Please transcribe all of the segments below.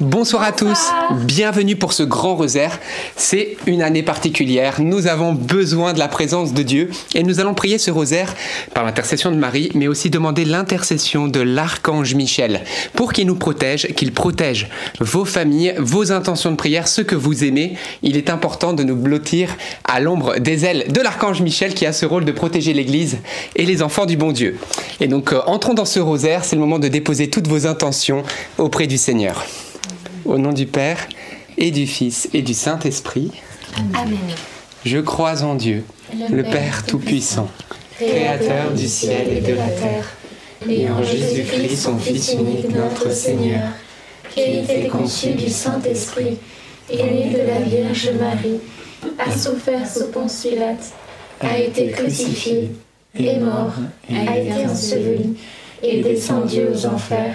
Bonsoir à tous, bienvenue pour ce grand rosaire. C'est une année particulière, nous avons besoin de la présence de Dieu et nous allons prier ce rosaire par l'intercession de Marie, mais aussi demander l'intercession de l'archange Michel pour qu'il nous protège, qu'il protège vos familles, vos intentions de prière, ce que vous aimez. Il est important de nous blottir à l'ombre des ailes de l'archange Michel qui a ce rôle de protéger l'Église et les enfants du bon Dieu. Et donc euh, entrons dans ce rosaire, c'est le moment de déposer toutes vos intentions auprès du Seigneur. Au nom du Père et du Fils et du Saint-Esprit. Amen. Je crois en Dieu, le Père Tout-Puissant, Créateur du ciel et de la terre, et en Jésus-Christ, son Fils unique, notre Seigneur, qui a été conçu du Saint-Esprit, et né de la Vierge Marie, a souffert sous Ponce Pilate, a été crucifié, est mort, a été enseveli, et descendu aux enfers.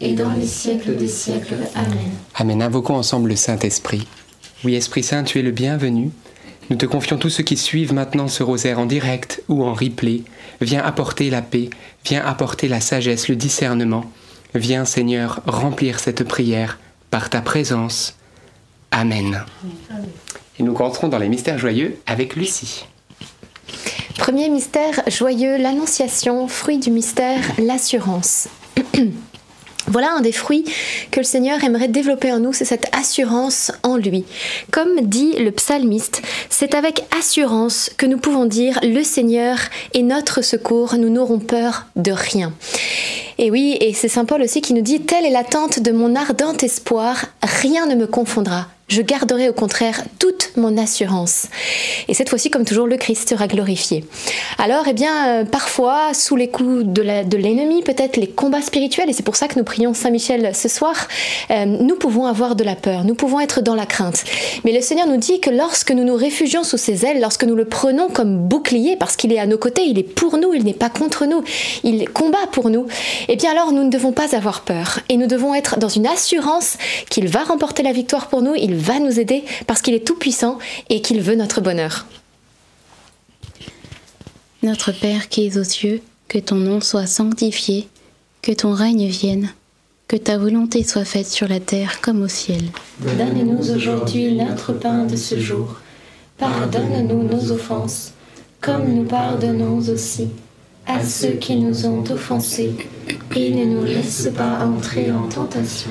et dans les siècles des siècles. Amen. Amen. Invoquons ensemble le Saint-Esprit. Oui, Esprit Saint, tu es le bienvenu. Nous te confions tous ceux qui suivent maintenant ce rosaire en direct ou en replay. Viens apporter la paix, viens apporter la sagesse, le discernement. Viens, Seigneur, remplir cette prière par ta présence. Amen. Et nous rentrons dans les mystères joyeux avec Lucie. Premier mystère joyeux, l'annonciation, fruit du mystère, l'assurance. Voilà un des fruits que le Seigneur aimerait développer en nous, c'est cette assurance en lui. Comme dit le psalmiste, c'est avec assurance que nous pouvons dire le Seigneur est notre secours, nous n'aurons peur de rien. Et oui, et c'est Saint Paul aussi qui nous dit, telle est l'attente de mon ardent espoir, rien ne me confondra. Je garderai au contraire toute mon assurance. Et cette fois-ci, comme toujours, le Christ sera glorifié. Alors, eh bien, euh, parfois, sous les coups de l'ennemi, peut-être les combats spirituels, et c'est pour ça que nous prions Saint Michel ce soir, euh, nous pouvons avoir de la peur, nous pouvons être dans la crainte. Mais le Seigneur nous dit que lorsque nous nous réfugions sous ses ailes, lorsque nous le prenons comme bouclier, parce qu'il est à nos côtés, il est pour nous, il n'est pas contre nous, il combat pour nous, eh bien alors nous ne devons pas avoir peur. Et nous devons être dans une assurance qu'il va remporter la victoire pour nous, va nous aider, parce qu'il est tout puissant et qu'il veut notre bonheur. Notre Père qui es aux cieux, que ton nom soit sanctifié, que ton règne vienne, que ta volonté soit faite sur la terre comme au ciel. Donne-nous aujourd'hui notre pain de ce jour. Pardonne-nous nos offenses, comme nous pardonnons aussi à ceux qui nous ont offensés. Et ne nous laisse pas entrer en tentation,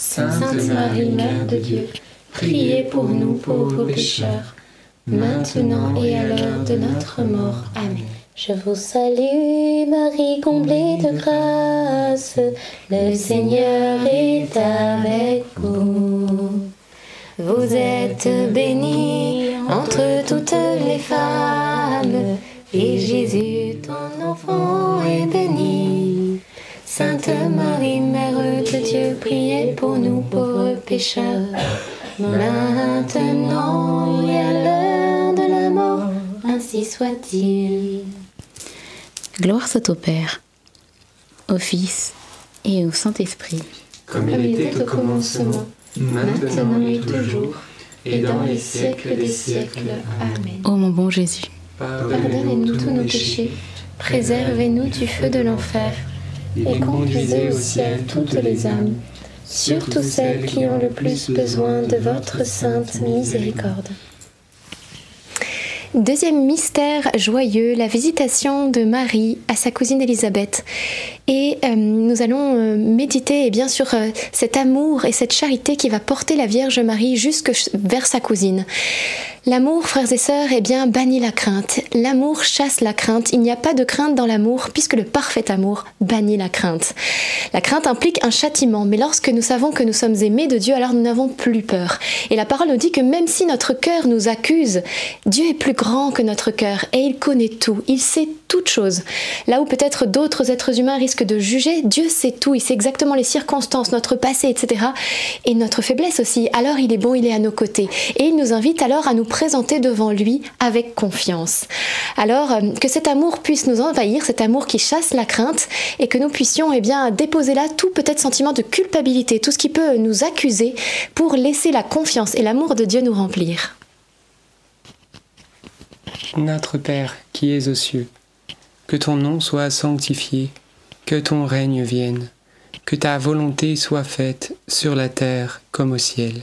Sainte Marie, Mère de Dieu, priez pour nous pauvres pécheurs, maintenant et à l'heure de notre mort. Amen. Je vous salue, Marie comblée de grâce, le Seigneur est avec vous. Vous êtes bénie entre toutes les femmes, et Jésus, ton enfant, est béni. Sainte Marie, Mère de Dieu, priez pour nous pauvres pécheurs, maintenant et à l'heure de la mort, ainsi soit-il. Gloire soit au Père, au Fils et au Saint-Esprit. Comme il était au commencement, maintenant et toujours, et dans les siècles des siècles. Amen. Ô mon bon Jésus, Pardonnez-nous tous nos péchés, préservez-nous du feu de l'enfer, et conduisez au ciel toutes les âmes, surtout celles qui ont le plus besoin de votre sainte miséricorde. Deuxième mystère joyeux, la visitation de Marie à sa cousine Élisabeth. Et euh, nous allons euh, méditer et bien sûr euh, cet amour et cette charité qui va porter la Vierge Marie jusque vers sa cousine. L'amour, frères et sœurs, est bien banni la crainte. L'amour chasse la crainte. Il n'y a pas de crainte dans l'amour puisque le parfait amour bannit la crainte. La crainte implique un châtiment, mais lorsque nous savons que nous sommes aimés de Dieu, alors nous n'avons plus peur. Et la parole nous dit que même si notre cœur nous accuse, Dieu est plus grand que notre cœur et il connaît tout. Il sait toutes choses. Là où peut-être d'autres êtres humains risquent de juger, Dieu sait tout. Il sait exactement les circonstances, notre passé, etc. Et notre faiblesse aussi. Alors il est bon, il est à nos côtés. Et il nous invite alors à nous présenter devant lui avec confiance. Alors euh, que cet amour puisse nous envahir, cet amour qui chasse la crainte, et que nous puissions eh bien déposer là tout peut-être sentiment de culpabilité, tout ce qui peut nous accuser, pour laisser la confiance et l'amour de Dieu nous remplir. Notre Père qui es aux cieux, que ton nom soit sanctifié, que ton règne vienne, que ta volonté soit faite sur la terre comme au ciel.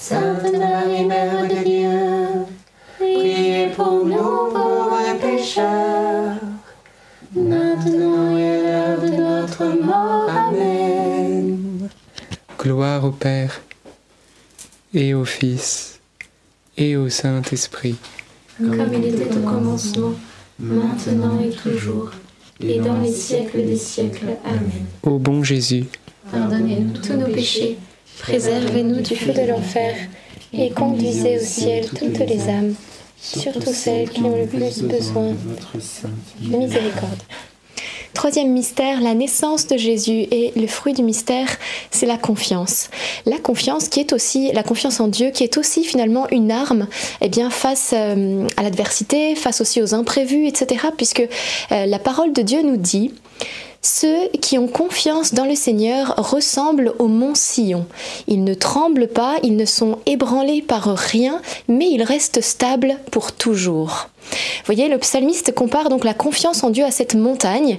Sainte Marie, Mère de Dieu, priez pour nous pauvres pécheurs, maintenant et à l'heure de notre mort. Amen. Gloire au Père, et au Fils, et au Saint-Esprit. Comme il était au commencement, maintenant et toujours, et dans les siècles des siècles. Amen. Ô bon Jésus, Pardonnez-nous tous nos péchés, Préservez-nous du feu de l'enfer et conduisez au ciel toutes les âmes, surtout celles qui ont le plus besoin de miséricorde. Troisième mystère, la naissance de Jésus et le fruit du mystère, c'est la confiance. La confiance qui est aussi la confiance en Dieu, qui est aussi finalement une arme, eh face euh, à l'adversité, face aussi aux imprévus, etc. Puisque euh, la parole de Dieu nous dit ceux qui ont confiance dans le Seigneur ressemblent au mont Sion. Ils ne tremblent pas, ils ne sont ébranlés par rien, mais ils restent stables pour toujours. Vous voyez, le psalmiste compare donc la confiance en Dieu à cette montagne.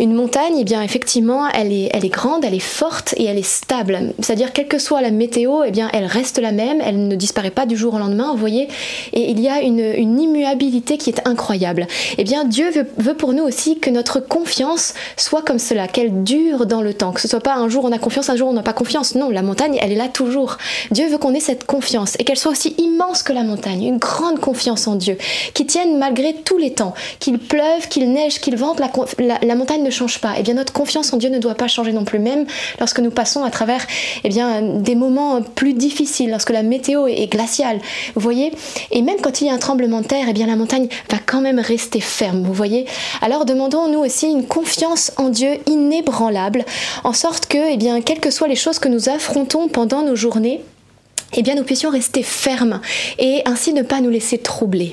Une montagne, eh bien effectivement, elle est, elle est grande, elle est forte et elle est stable. C'est-à-dire, quelle que soit la météo, eh bien, elle reste la même, elle ne disparaît pas du jour au lendemain, vous voyez. Et il y a une, immuabilité qui est incroyable. Eh bien, Dieu veut, veut pour nous aussi que notre confiance soit comme cela, qu'elle dure dans le temps, que ce soit pas un jour on a confiance, un jour on n'a pas confiance. Non, la montagne, elle est là toujours. Dieu veut qu'on ait cette confiance et qu'elle soit aussi immense que la montagne, une grande confiance en Dieu, qui tienne malgré tous les temps, qu'il pleuve, qu'il neige, qu'il vente, la, montagne ne change pas. Et eh bien notre confiance en Dieu ne doit pas changer non plus, même lorsque nous passons à travers eh bien, des moments plus difficiles, lorsque la météo est, glaciale. Vous voyez Et même quand il y a un tremblement de terre, eh bien la montagne va quand même rester ferme. Vous voyez Alors demandons-nous aussi une confiance en Dieu inébranlable, en sorte que, eh bien, quelles que soient les choses que nous affrontons pendant nos journées, eh bien, nous puissions rester fermes et ainsi ne pas nous laisser troubler.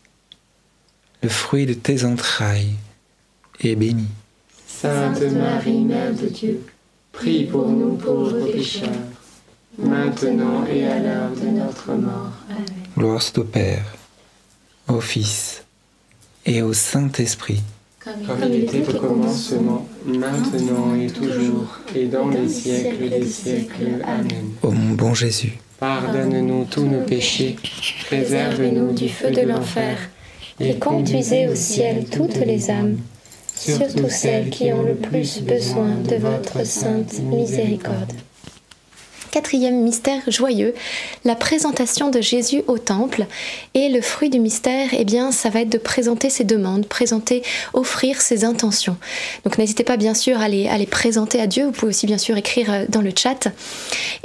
le fruit de tes entrailles, est béni. Sainte Marie, Mère de Dieu, prie pour nous pauvres pécheurs, maintenant et à l'heure de notre mort. Amen. Gloire soit au Père, au Fils et au Saint-Esprit. Comme il était au commencement, maintenant et toujours, et dans les siècles des siècles. Amen. Ô mon bon Jésus, Pardonne-nous tous nos péchés, Préserve-nous du feu de l'enfer, et conduisez au ciel toutes les âmes, surtout celles qui ont le plus besoin de votre sainte miséricorde. Quatrième mystère joyeux, la présentation de Jésus au temple. Et le fruit du mystère, eh bien, ça va être de présenter ses demandes, présenter, offrir ses intentions. Donc n'hésitez pas bien sûr à les, à les présenter à Dieu. Vous pouvez aussi bien sûr écrire euh, dans le chat.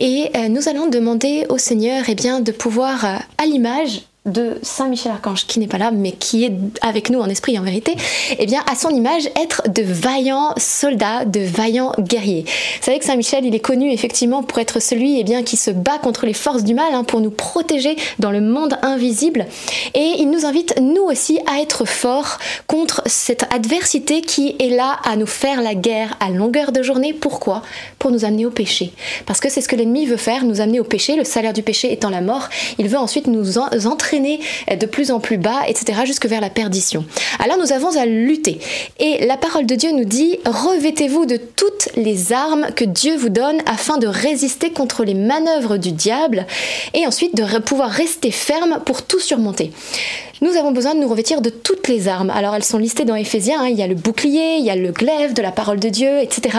Et euh, nous allons demander au Seigneur, eh bien, de pouvoir, euh, à l'image de Saint Michel Archange qui n'est pas là mais qui est avec nous en esprit en vérité, eh bien à son image être de vaillants soldats, de vaillants guerriers. Vous savez que Saint Michel il est connu effectivement pour être celui eh bien qui se bat contre les forces du mal hein, pour nous protéger dans le monde invisible et il nous invite nous aussi à être forts contre cette adversité qui est là à nous faire la guerre à longueur de journée. Pourquoi? Pour nous amener au péché. Parce que c'est ce que l'ennemi veut faire, nous amener au péché, le salaire du péché étant la mort. Il veut ensuite nous en- de plus en plus bas, etc., jusque vers la perdition. Alors nous avons à lutter. Et la parole de Dieu nous dit, revêtez-vous de toutes les armes que Dieu vous donne afin de résister contre les manœuvres du diable et ensuite de pouvoir rester ferme pour tout surmonter. Nous avons besoin de nous revêtir de toutes les armes. Alors elles sont listées dans Éphésiens, hein. il y a le bouclier, il y a le glaive de la parole de Dieu, etc.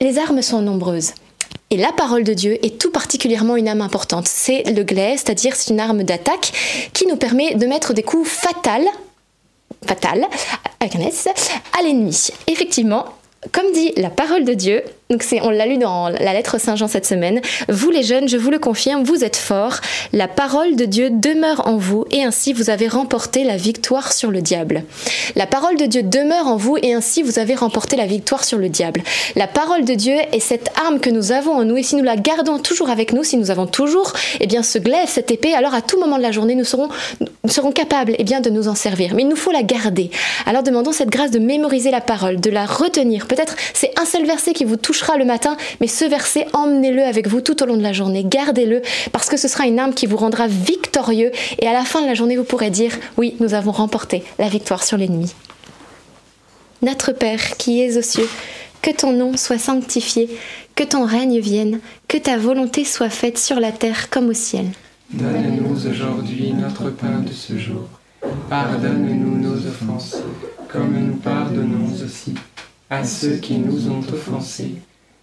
Les armes sont nombreuses. Et la parole de Dieu est tout particulièrement une arme importante. C'est le glaive, c'est-à-dire c'est une arme d'attaque qui nous permet de mettre des coups fatals, fatals, avec un S, à l'ennemi. Effectivement, comme dit la parole de Dieu, donc c'est, on l'a lu dans la lettre Saint Jean cette semaine. Vous les jeunes, je vous le confirme, vous êtes forts. La parole de Dieu demeure en vous et ainsi vous avez remporté la victoire sur le diable. La parole de Dieu demeure en vous et ainsi vous avez remporté la victoire sur le diable. La parole de Dieu est cette arme que nous avons en nous et si nous la gardons toujours avec nous, si nous avons toujours eh bien ce glaive, cette épée, alors à tout moment de la journée nous serons, nous serons capables eh bien de nous en servir. Mais il nous faut la garder. Alors demandons cette grâce de mémoriser la parole, de la retenir. Peut-être c'est un seul verset qui vous touche le matin, mais ce verset, emmenez-le avec vous tout au long de la journée, gardez-le, parce que ce sera une arme qui vous rendra victorieux, et à la fin de la journée, vous pourrez dire, oui, nous avons remporté la victoire sur l'ennemi. Notre Père qui es aux cieux, que ton nom soit sanctifié, que ton règne vienne, que ta volonté soit faite sur la terre comme au ciel. Donne-nous aujourd'hui notre pain de ce jour. Pardonne-nous nos offenses, comme nous pardonnons aussi à ceux qui nous ont offensés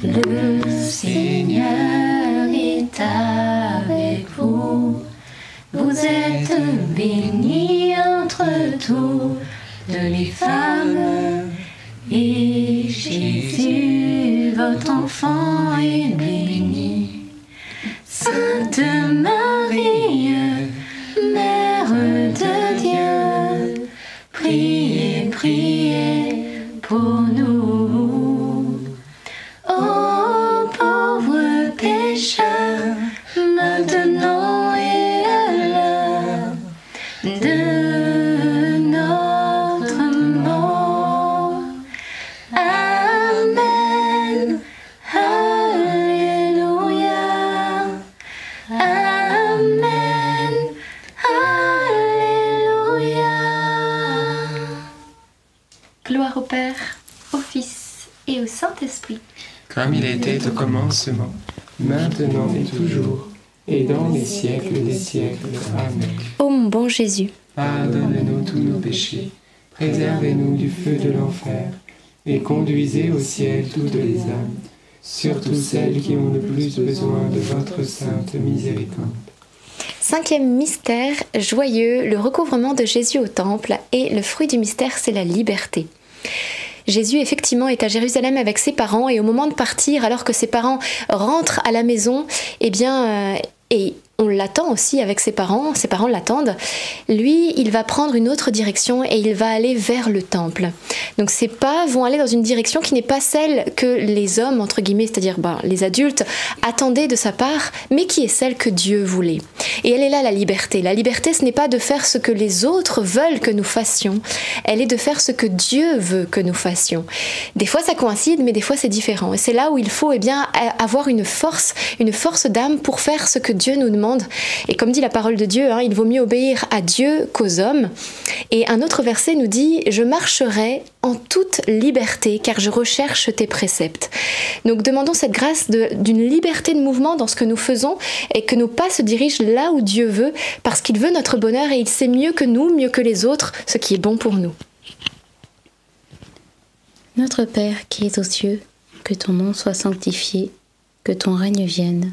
Le Seigneur est avec vous. Vous êtes bénie entre toutes les femmes. Et Jésus, votre enfant, est béni. Sainte Marie, Mère de Dieu, priez, priez pour Saint-Esprit. Comme il était au commencement, maintenant et toujours, et dans les siècles des siècles. Amen. Ô mon bon Jésus, Pardonne-nous tous nos péchés, préservez-nous du feu de l'enfer, et conduisez au ciel toutes les âmes, surtout celles qui ont le plus besoin de votre sainte miséricorde. Cinquième mystère joyeux, le recouvrement de Jésus au temple et le fruit du mystère, c'est la liberté. Jésus effectivement est à Jérusalem avec ses parents et au moment de partir, alors que ses parents rentrent à la maison, eh bien, euh, et on l'attend aussi avec ses parents, ses parents l'attendent. Lui, il va prendre une autre direction et il va aller vers le temple. Donc ses pas vont aller dans une direction qui n'est pas celle que les hommes, entre guillemets, c'est-à-dire ben, les adultes, attendaient de sa part, mais qui est celle que Dieu voulait. Et elle est là la liberté. La liberté, ce n'est pas de faire ce que les autres veulent que nous fassions, elle est de faire ce que Dieu veut que nous fassions. Des fois ça coïncide, mais des fois c'est différent. Et c'est là où il faut eh bien, avoir une force, une force d'âme pour faire ce que Dieu nous demande et comme dit la parole de Dieu, hein, il vaut mieux obéir à Dieu qu'aux hommes. Et un autre verset nous dit, je marcherai en toute liberté car je recherche tes préceptes. Donc demandons cette grâce d'une liberté de mouvement dans ce que nous faisons et que nos pas se dirigent là où Dieu veut parce qu'il veut notre bonheur et il sait mieux que nous, mieux que les autres, ce qui est bon pour nous. Notre Père qui es aux cieux, que ton nom soit sanctifié, que ton règne vienne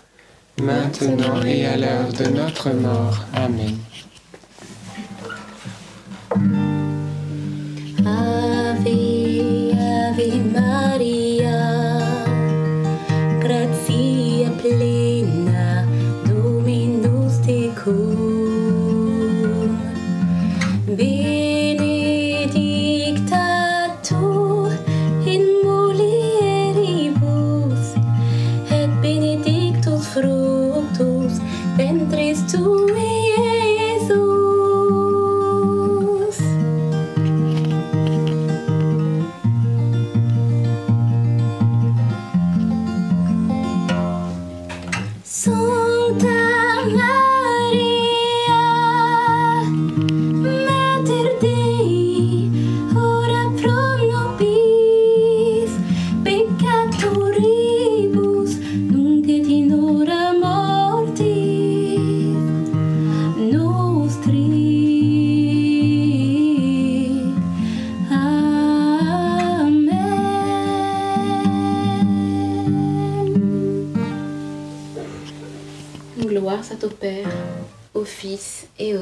maintenant et à l'heure de notre mort. Amen. Ave, Ave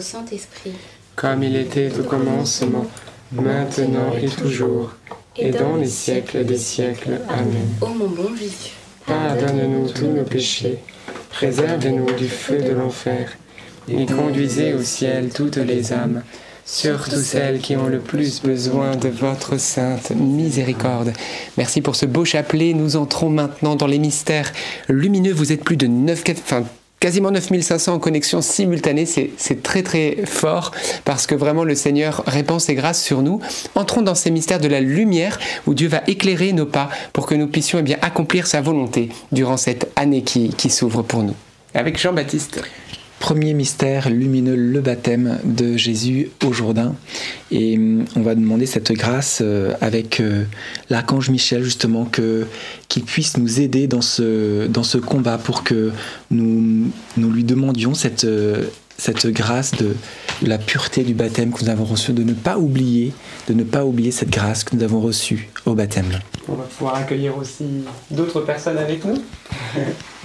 Saint-Esprit. Comme il était au commencement, maintenant et toujours, et dans les siècles des siècles. Amen. Ô mon bon Jésus, pardonne-nous tous nos péchés, préserve-nous du feu de l'enfer, et conduisez au ciel toutes les âmes, surtout celles qui ont le plus besoin de votre sainte miséricorde. Merci pour ce beau chapelet. Nous entrons maintenant dans les mystères lumineux. Vous êtes plus de 9, enfin, quasiment 9500 en connexion simultanée, c'est très très fort parce que vraiment le Seigneur répand ses grâces sur nous. Entrons dans ces mystères de la lumière où Dieu va éclairer nos pas pour que nous puissions eh bien, accomplir sa volonté durant cette année qui, qui s'ouvre pour nous. Avec Jean-Baptiste. Premier mystère lumineux, le baptême de Jésus au Jourdain. Et hum, on va demander cette grâce euh, avec euh, l'archange Michel, justement, que, qu'il puisse nous aider dans ce, dans ce combat pour que nous, nous lui demandions cette, euh, cette grâce de, la pureté du baptême que nous avons reçu, de ne pas oublier, de ne pas oublier cette grâce que nous avons reçue au baptême. On va pouvoir accueillir aussi d'autres personnes avec nous.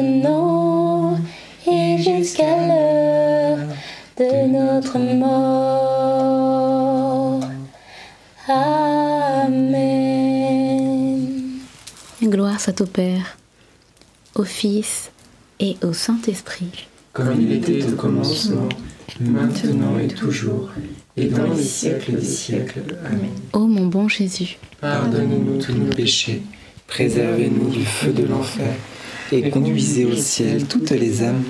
maintenant et jusqu'à l'heure de notre mort. Amen. Gloire soit au Père, au Fils et au Saint-Esprit. Comme il était au commencement, maintenant et toujours, et dans les siècles des siècles. Amen. Ô mon bon Jésus, Pardonnez-nous tous nos péchés, préservez-nous du feu de l'enfer, Et conduisez au ciel toutes les âmes,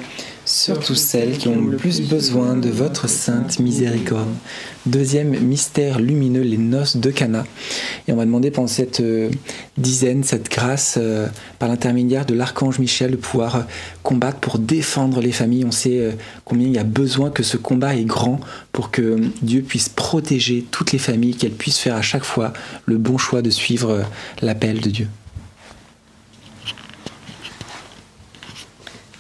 surtout celles qui ont le plus besoin de votre sainte miséricorde. Deuxième mystère lumineux, les noces de Cana. Et on va demander pendant cette euh, dizaine, cette grâce, euh, par l'intermédiaire de l'archange Michel, de pouvoir euh, combattre pour défendre les familles. On sait combien il y a besoin que ce combat est grand pour que Dieu puisse protéger toutes les familles, qu'elles puissent faire à chaque fois le bon choix de suivre l'appel de Dieu.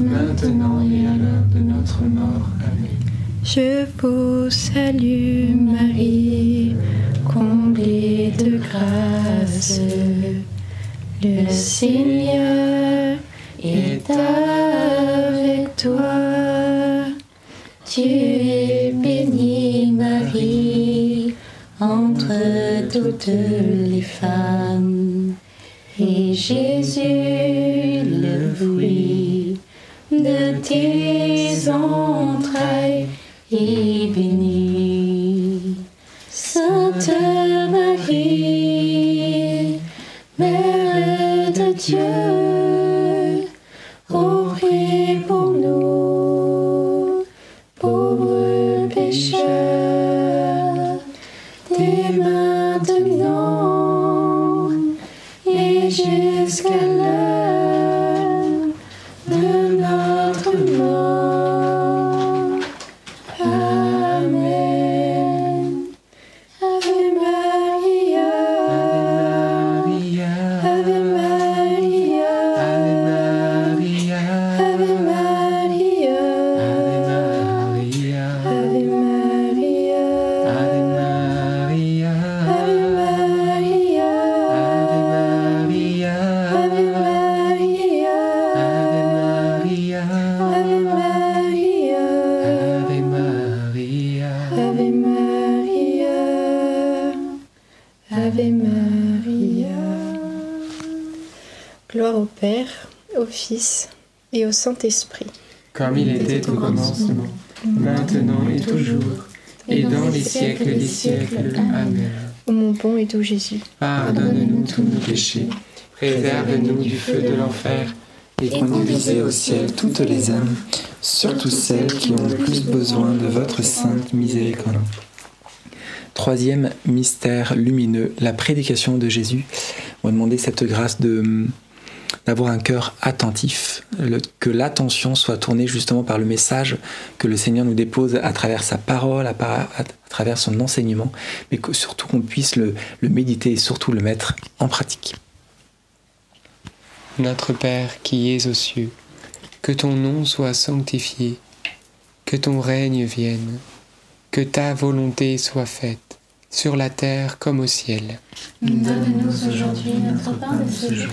maintenant et à l'heure de notre mort. Amen. Je vous salue Marie, comblée de grâce. Le Seigneur est avec toi. Tu es bénie Marie entre toutes les femmes. Et Jésus, le fruit de tes entrailles, est béni. Sainte Marie, Mère de Dieu, Saint-Esprit. Comme il était au commencement, maintenant et toujours, et dans les siècles des siècles. Amen. Ô mon bon et doux Jésus, pardonne-nous tous nos péchés, préserve-nous du feu de l'enfer, et conduisez au ciel toutes les âmes, surtout celles qui ont le plus besoin de votre sainte miséricorde. Troisième mystère lumineux, la prédication de Jésus. On va demander cette grâce de d'avoir un cœur attentif, que l'attention soit tournée justement par le message que le Seigneur nous dépose à travers sa parole, à, travers son enseignement, mais que surtout qu'on puisse le, le méditer et surtout le mettre en pratique. Notre Père qui es aux cieux, que ton nom soit sanctifié, que ton règne vienne, que ta volonté soit faite, sur la terre comme au ciel. Donne-nous aujourd'hui notre pain de ce jour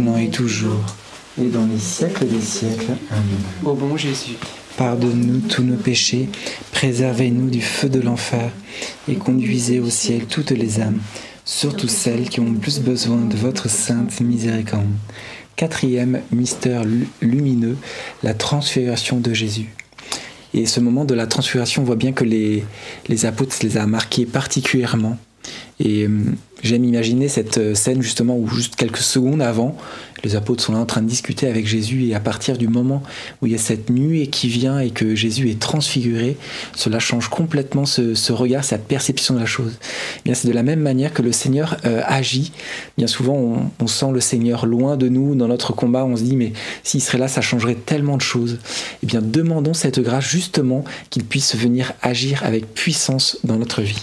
Maintenant et toujours, et dans les siècles des siècles. Amen. Ô bon Jésus, Pardonne-nous tous nos péchés, préservez-nous du feu de l'enfer, et conduisez au ciel toutes les âmes, surtout celles qui ont le plus besoin de votre sainte miséricorde. Quatrième mystère lu- lumineux, la transfiguration de Jésus. Et ce moment de la transfiguration, on voit bien que les, les apôtres les a marqués particulièrement. Et euh, j'aime imaginer cette euh, scène justement où juste quelques secondes avant, les apôtres sont là en train de discuter avec Jésus et à partir du moment où il y a cette nuée qui vient et que Jésus est transfiguré, cela change complètement ce, regard, cette perception de la chose. Eh bien, c'est de la même manière que le Seigneur euh, agit. Bien souvent, on, on sent le Seigneur loin de nous dans notre combat. On se dit, mais s'il serait là, ça changerait tellement de choses. Eh bien, demandons cette grâce justement qu'il puisse venir agir avec puissance dans notre vie.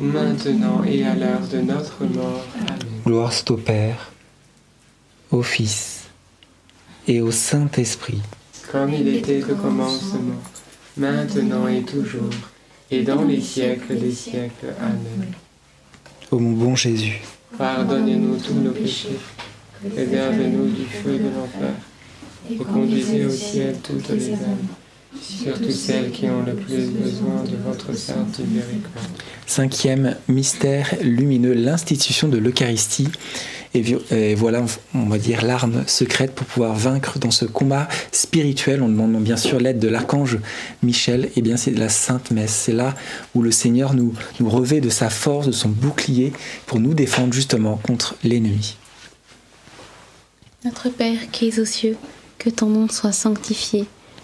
maintenant et à l'heure de notre mort. Amen. Gloire soit au Père, au Fils et au Saint-Esprit. Comme il était au commencement, maintenant et toujours, et dans les siècles des siècles. Amen. Ô mon bon Jésus, pardonnez-nous tous nos péchés, préservez-nous du feu de l'enfer, et conduisez au ciel toutes les âmes, surtout celles qui ont le plus besoin de votre sainte miséricorde. Cinquième mystère lumineux, l'institution de l'Eucharistie. Et, voilà, on va dire, l'arme secrète pour pouvoir vaincre dans ce combat spirituel. On demande bien sûr l'aide de l'archange Michel. Et eh bien, c'est la Sainte Messe. C'est là où le Seigneur nous, nous revêt de sa force, de son bouclier, pour nous défendre justement contre l'ennemi. Notre Père qui es aux cieux, que ton nom soit sanctifié,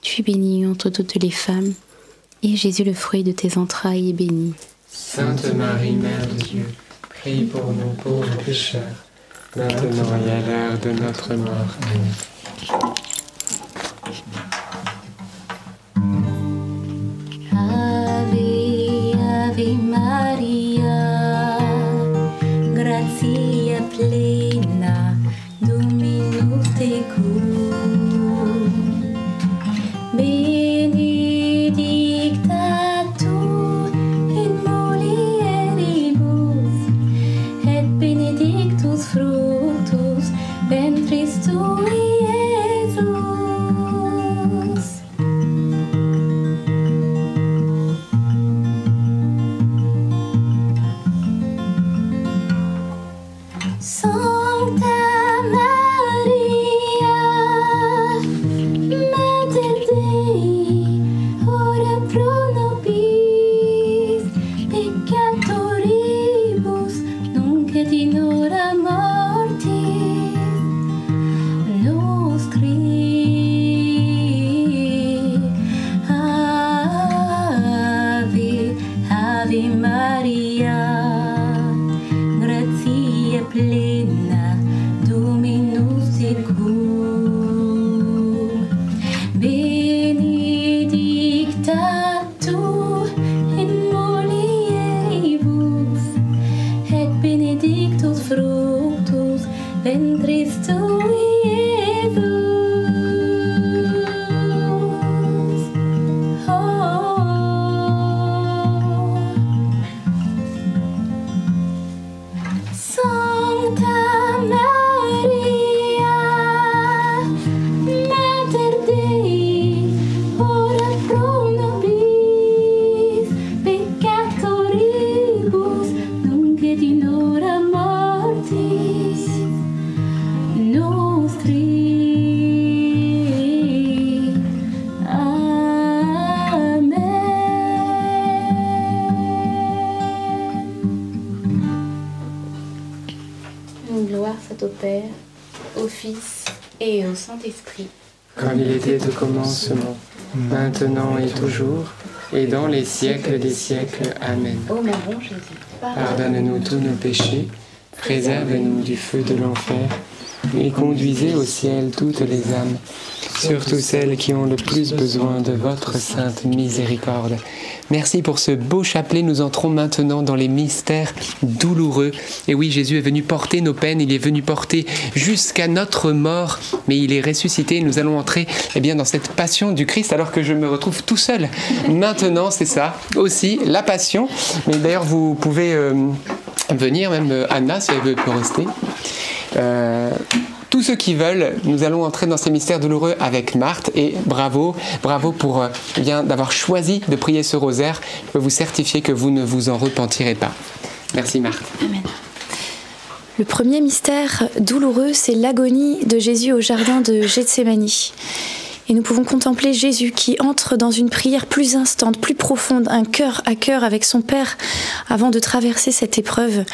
Tu es bénie entre toutes les femmes, et Jésus, le fruit de tes entrailles, est béni. Sainte Marie, Mère de Dieu, Prie pour nous pauvres pécheurs, maintenant et à l'heure de notre mort. Amen. Ave, Ave Maria, gratia plena, siècles des siècles. Amen. Ô mon bon Jésus, Pardonne-nous tous nos péchés, préserve-nous du feu de l'enfer, et conduisez au ciel toutes les âmes, surtout celles qui ont le plus besoin de votre sainte miséricorde. Merci pour ce beau chapelet. Nous entrons maintenant dans les mystères douloureux. Et oui, Jésus est venu porter nos peines, il est venu porter jusqu'à notre mort, mais il est ressuscité. Nous allons entrer eh bien, dans cette passion du Christ alors que je me retrouve tout seul. Maintenant, c'est ça aussi, la passion. Mais d'ailleurs, vous pouvez euh, venir, même euh, Anna, si elle veut rester. Euh, tous ceux qui veulent, nous allons entrer dans ces mystères douloureux avec Marthe et bravo, bravo pour euh, bien d'avoir choisi de prier ce rosaire. Je peux vous certifier que vous ne vous en repentirez pas. Merci Marthe. Amen. Le premier mystère douloureux, c'est l'agonie de Jésus au jardin de Gethsemane. Et nous pouvons contempler Jésus qui entre dans une prière plus instante, plus profonde, un cœur à cœur avec son Père avant de traverser cette épreuve.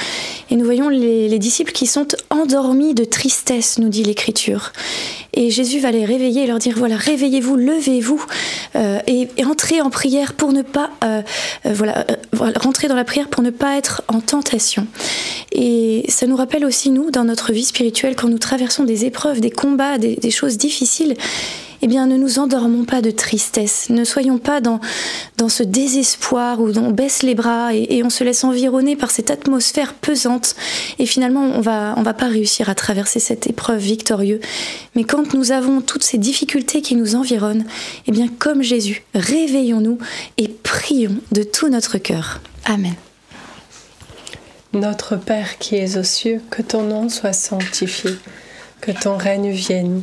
Et nous voyons les, les disciples qui sont endormis de tristesse, nous dit l'Écriture. Et Jésus va les réveiller et leur dire voilà, réveillez-vous, levez-vous euh, et, entrez en prière pour ne pas euh, euh, voilà, rentrer dans la prière pour ne pas être en tentation. Et ça nous rappelle aussi nous dans notre vie spirituelle quand nous traversons des épreuves, des combats, des choses difficiles eh bien, ne nous endormons pas de tristesse. Ne soyons pas dans, dans ce désespoir où on baisse les bras et, on se laisse environner par cette atmosphère pesante. Et finalement, on va, on va pas réussir à traverser cette épreuve victorieux. Mais quand nous avons toutes ces difficultés qui nous environnent, eh bien, comme Jésus, réveillons-nous et prions de tout notre cœur. Amen. Notre Père qui es aux cieux, que ton nom soit sanctifié, que ton règne vienne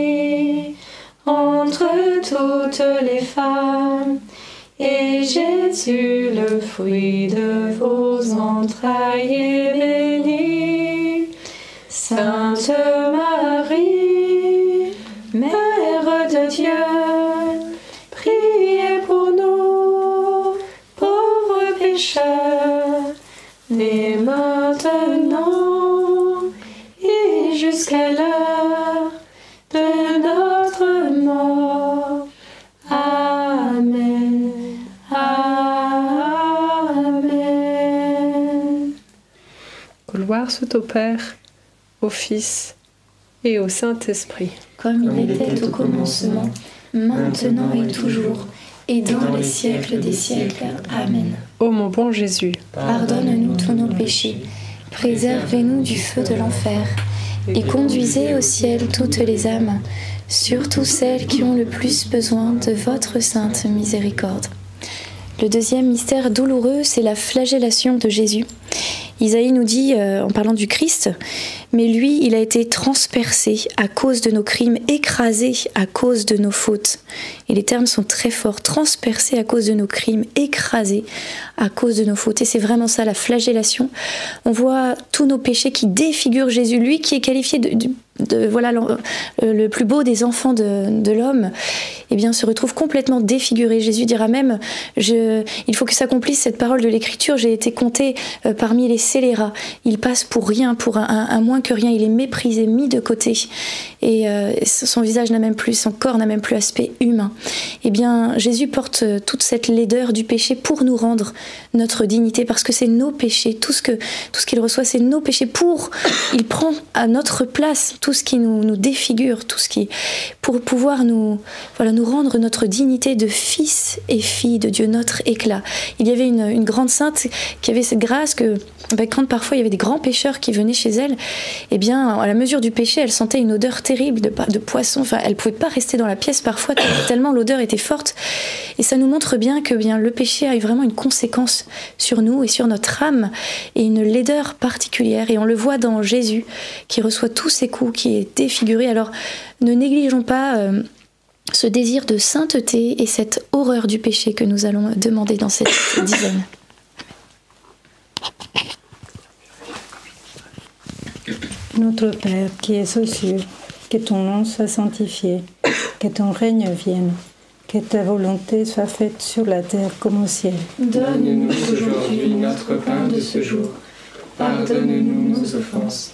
toutes les femmes. Et Jésus, le fruit de vos entrailles, est béni. Sainte Marie, Gloire soit au Père, au Fils et au Saint-Esprit. Comme il était au commencement, maintenant et toujours, et dans les siècles des siècles. Amen. Ô mon bon Jésus, Pardonne-nous tous nos péchés, préservez-nous du feu de l'enfer, et conduisez au ciel toutes les âmes, surtout celles qui ont le plus besoin de votre sainte miséricorde. Le deuxième mystère douloureux, c'est la flagellation de Jésus. Isaïe nous dit, euh, en parlant du Christ, mais lui, il a été transpercé à cause de nos crimes, écrasé à cause de nos fautes. Et les termes sont très forts, transpercé à cause de nos crimes, écrasé à cause de nos fautes. Et c'est vraiment ça, la flagellation. On voit tous nos péchés qui défigurent Jésus, lui qui est qualifié de, de- voilà le, le plus beau des enfants de, l'homme, eh bien se retrouve complètement défiguré. Jésus dira même, il faut que s'accomplisse cette parole de l'Écriture. J'ai été compté euh, parmi les scélérats. Il passe pour rien, pour un, moins que rien. Il est méprisé, mis de côté, et euh, son visage n'a même plus, son corps n'a même plus aspect humain. Eh bien, Jésus porte euh, toute cette laideur du péché pour nous rendre notre dignité, parce que c'est nos péchés, tout ce qu'il reçoit, c'est nos péchés. Pour, il prend à notre place tout ce qui nous, défigure, tout ce qui, pour pouvoir nous, voilà, nous rendre notre dignité de fils et filles de Dieu, notre éclat. Il y avait une, grande sainte qui avait cette grâce que, ben, quand parfois il y avait des grands pêcheurs qui venaient chez elle, eh bien, à la mesure du péché, elle sentait une odeur terrible de, poisson. Enfin, elle pouvait pas rester dans la pièce parfois tellement l'odeur était forte. Et ça nous montre bien que bien le péché a eu vraiment une conséquence sur nous et sur notre âme et une laideur particulière. Et on le voit dans Jésus qui reçoit tous ces coups, qui est défiguré. Alors ne négligeons pas euh, ce désir de sainteté et cette horreur du péché que nous allons demander dans cette dizaine. Notre Père qui es aux cieux, que ton nom soit sanctifié, que ton règne vienne, que ta volonté soit faite sur la terre comme au ciel. Donne-nous aujourd'hui notre pain de ce jour. Pardonne-nous nos offenses,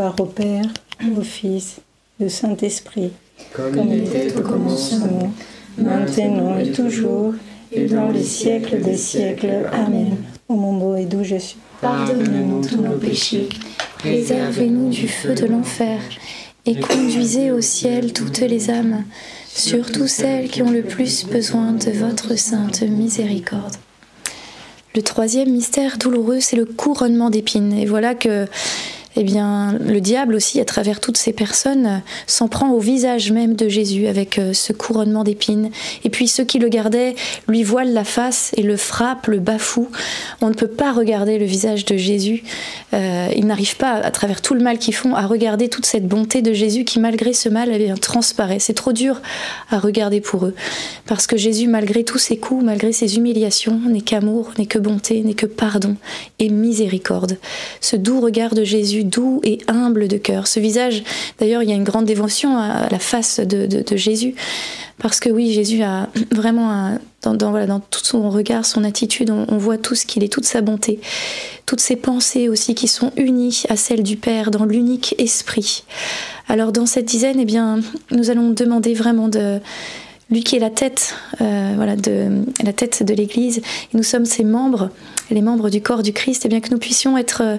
Au Père, au Fils, au Saint-Esprit, comme il était au commencement, maintenant et toujours, et dans les siècles des siècles. Amen. Ô mon beau et doux Jésus, pardonnez-nous tous nos péchés, préservez-nous du feu de l'enfer, et conduisez au ciel toutes les âmes, surtout celles qui ont le plus besoin de votre sainte miséricorde. Le troisième mystère douloureux, c'est le couronnement d'épines. Et voilà que eh bien, le diable aussi, à travers toutes ces personnes, s'en prend au visage même de Jésus avec euh, ce couronnement d'épines. Et puis ceux qui le gardaient lui voilent la face et le frappent, le bafouent. On ne peut pas regarder le visage de Jésus. Euh, ils n'arrivent pas, à travers tout le mal qu'ils font, à regarder toute cette bonté de Jésus qui, malgré ce mal, eh bien, transparaît. C'est trop dur à regarder pour eux. Parce que Jésus, malgré tous ses coups, malgré ses humiliations, n'est qu'amour, n'est que bonté, n'est que pardon et miséricorde. Ce doux regard de Jésus doux et humble de cœur. Ce visage, d'ailleurs, il y a une grande dévotion à la face de, Jésus, parce que oui, Jésus a vraiment, dans, tout son regard, son attitude, on, voit tout ce qu'il est, toute sa bonté, toutes ses pensées aussi qui sont unies à celles du Père dans l'unique esprit. Alors dans cette dizaine, eh bien, nous allons demander vraiment de lui qui est la tête, euh, voilà, de la tête de l'Église, et nous sommes ses membres, les membres du corps du Christ, et bien que nous puissions être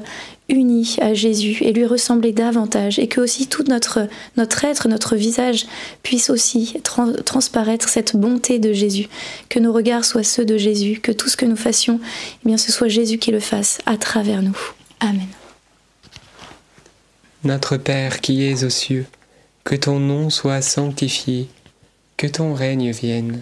unis à Jésus et lui ressembler davantage, et que aussi tout notre notre être, notre visage puisse aussi trans transparaître cette bonté de Jésus, que nos regards soient ceux de Jésus, que tout ce que nous fassions, eh bien ce soit Jésus qui le fasse à travers nous. Amen. Notre Père qui es aux cieux, que ton nom soit sanctifié que ton règne vienne,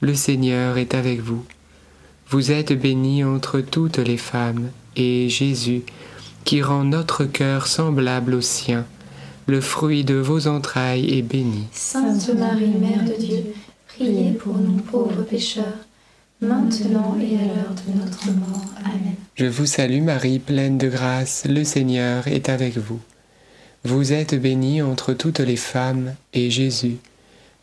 le Seigneur est avec vous. Vous êtes bénie entre toutes les femmes, et Jésus, qui rend notre cœur semblable au sien, le fruit de vos entrailles est béni. Sainte Marie, Mère de Dieu, priez pour nous pauvres pécheurs, maintenant et à l'heure de notre mort. Amen. Je vous salue Marie, pleine de grâce, le Seigneur est avec vous. Vous êtes bénie entre toutes les femmes, et Jésus,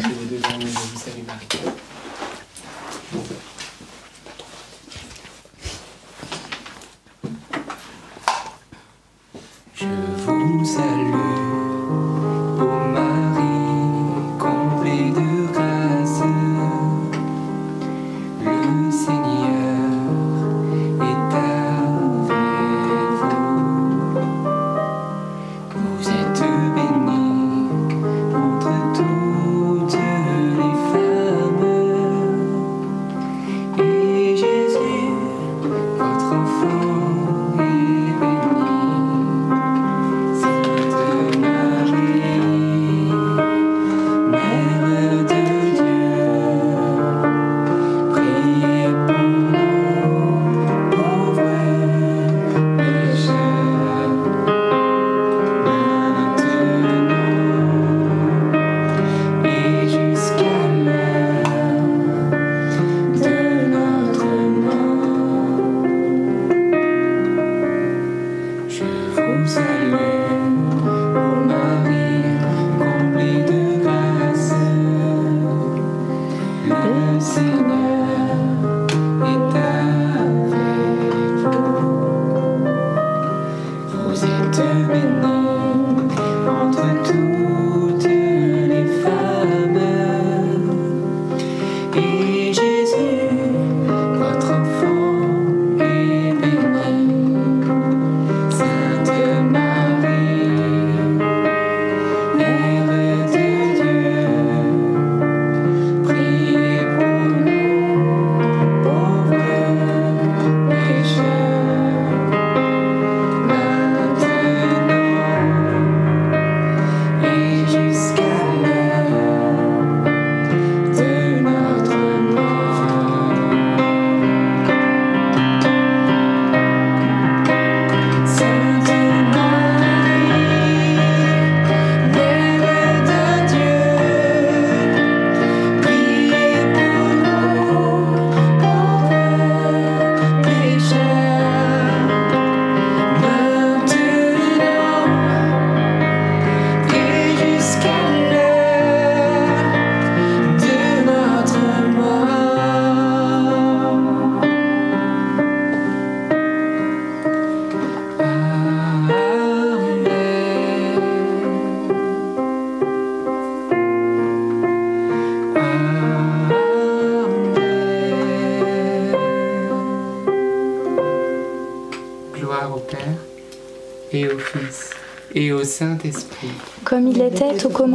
Chanter les deux derniers Je vous salue Marie. Je vous salue,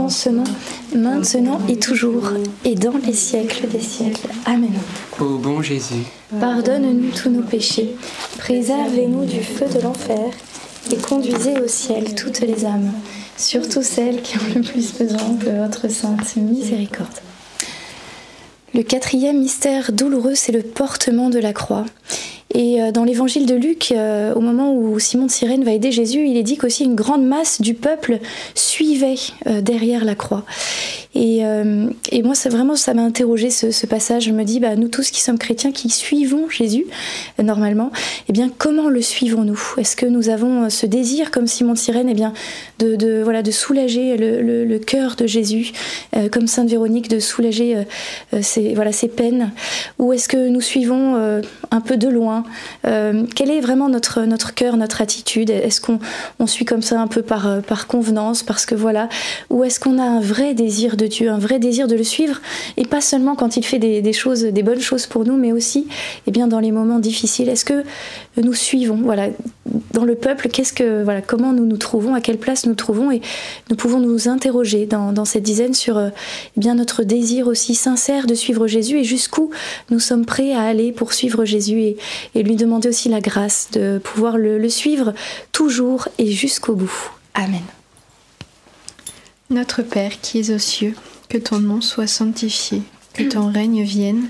commencement, maintenant et toujours, et dans les siècles des siècles. Amen. Ô bon Jésus, Pardonne-nous tous nos péchés, préservez-nous du feu de l'enfer, et conduisez au ciel toutes les âmes, surtout celles qui ont le plus besoin de votre sainte miséricorde. Le quatrième mystère douloureux, c'est le portement de la croix. Et euh, dans l'évangile de Luc, euh, au moment où Simon de Cyrène va aider Jésus, il est dit qu'aussi une grande masse du peuple euh, derrière la croix. Et, et moi, c'est vraiment, ça m'a interrogé ce, passage. Je me dis, bah, nous tous qui sommes chrétiens, qui suivons Jésus normalement, eh bien, comment le suivons-nous? Est-ce que nous avons ce désir, comme Simon de Cyrène, eh bien, de, voilà, de soulager le, le, cœur de Jésus, comme Sainte Véronique, de soulager ses, voilà, ses peines. Ou est-ce que nous suivons un peu de loin euh, quel est vraiment notre, notre cœur, notre attitude? Est-ce qu'on on suit comme ça un peu par, euh, par convenance, parce que voilà? Ou est-ce qu'on a un vrai désir de Dieu, un vrai désir de le suivre? Et pas seulement quand il fait des, choses, des bonnes choses pour nous, mais aussi eh bien, dans les moments difficiles. Est-ce que nous suivons voilà, Dans le peuple, qu'est-ce que, voilà, comment nous nous trouvons, à quelle place nous trouvons Et nous pouvons nous interroger dans, cette dizaine sur eh bien, notre désir aussi sincère de suivre Jésus et jusqu'où nous sommes prêts à aller pour suivre Jésus et, et lui demander aussi la grâce de pouvoir le, suivre toujours et jusqu'au bout. Amen. Notre Père qui es aux cieux, que ton nom soit sanctifié, que ton règne vienne,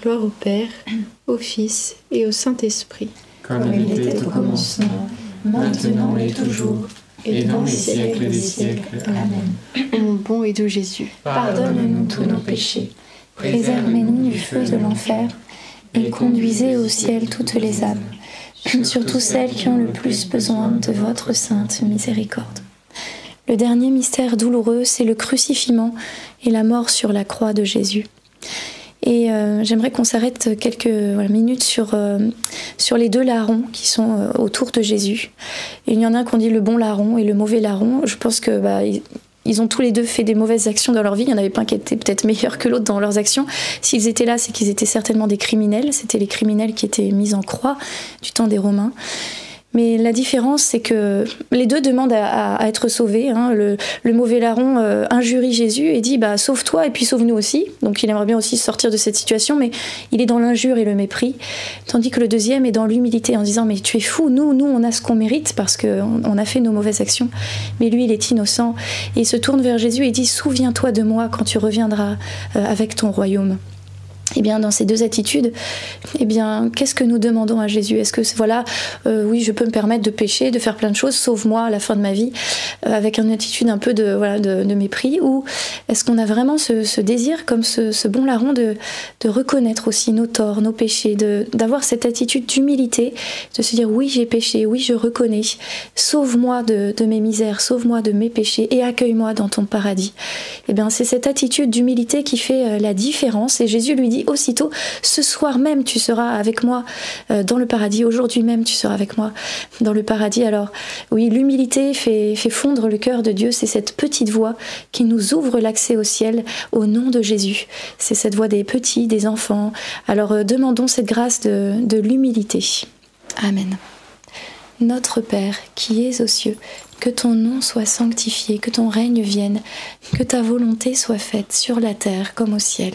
Gloire au Père, au Fils et au Saint-Esprit. Comme, il était au commencement, maintenant et toujours, et dans les siècles des siècles. Amen. Mon bon et doux Jésus, pardonne-nous tous nos péchés, préservez-nous du feu de l'enfer, et conduisez au ciel toutes les âmes, surtout celles qui ont le plus besoin de votre sainte miséricorde. Le dernier mystère douloureux, c'est le crucifiement et la mort sur la croix de Jésus. Et euh, j'aimerais qu'on s'arrête quelques minutes sur, euh, sur les deux larrons qui sont euh, autour de Jésus. Il y en a un qu'on dit le bon larron et le mauvais larron. Je pense que bah, ils, ont tous les deux fait des mauvaises actions dans leur vie. Il n'y en avait pas un qui était peut-être meilleur que l'autre dans leurs actions. S'ils étaient là, c'est qu'ils étaient certainement des criminels. C'était les criminels qui étaient mis en croix du temps des Romains. Mais la différence, c'est que les deux demandent à, être sauvés. Hein. Le, mauvais larron euh, injurie Jésus et dit bah, Sauve-toi et puis sauve-nous aussi. Donc il aimerait bien aussi sortir de cette situation, mais il est dans l'injure et le mépris. Tandis que le deuxième est dans l'humilité en disant Mais tu es fou, nous, nous, on a ce qu'on mérite parce qu'on on a fait nos mauvaises actions. Mais lui, il est innocent. Et il se tourne vers Jésus et dit Souviens-toi de moi quand tu reviendras euh, avec ton royaume. Eh bien, dans ces deux attitudes, eh bien, qu'est-ce que nous demandons à Jésus? Est-ce que, voilà, euh, oui, je peux me permettre de pécher, de faire plein de choses, sauve-moi à la fin de ma vie, euh, avec une attitude un peu de, de, mépris? Ou est-ce qu'on a vraiment ce, désir, comme ce, bon larron, de, de, reconnaître aussi nos torts, nos péchés, d'avoir cette attitude d'humilité, de se dire, oui, j'ai péché, oui, je reconnais, sauve-moi de, mes misères, sauve-moi de mes péchés et accueille-moi dans ton paradis? Eh bien, c'est cette attitude d'humilité qui fait euh, la différence. Et Jésus lui dit, aussitôt, ce soir même tu seras avec moi euh, dans le paradis, aujourd'hui même tu seras avec moi dans le paradis. Alors oui, l'humilité fait, fondre le cœur de Dieu, c'est cette petite voix qui nous ouvre l'accès au ciel au nom de Jésus. C'est cette voix des petits, des enfants. Alors euh, demandons cette grâce de, de l'humilité. Amen. Notre Père qui es aux cieux, que ton nom soit sanctifié, que ton règne vienne, que ta volonté soit faite sur la terre comme au ciel.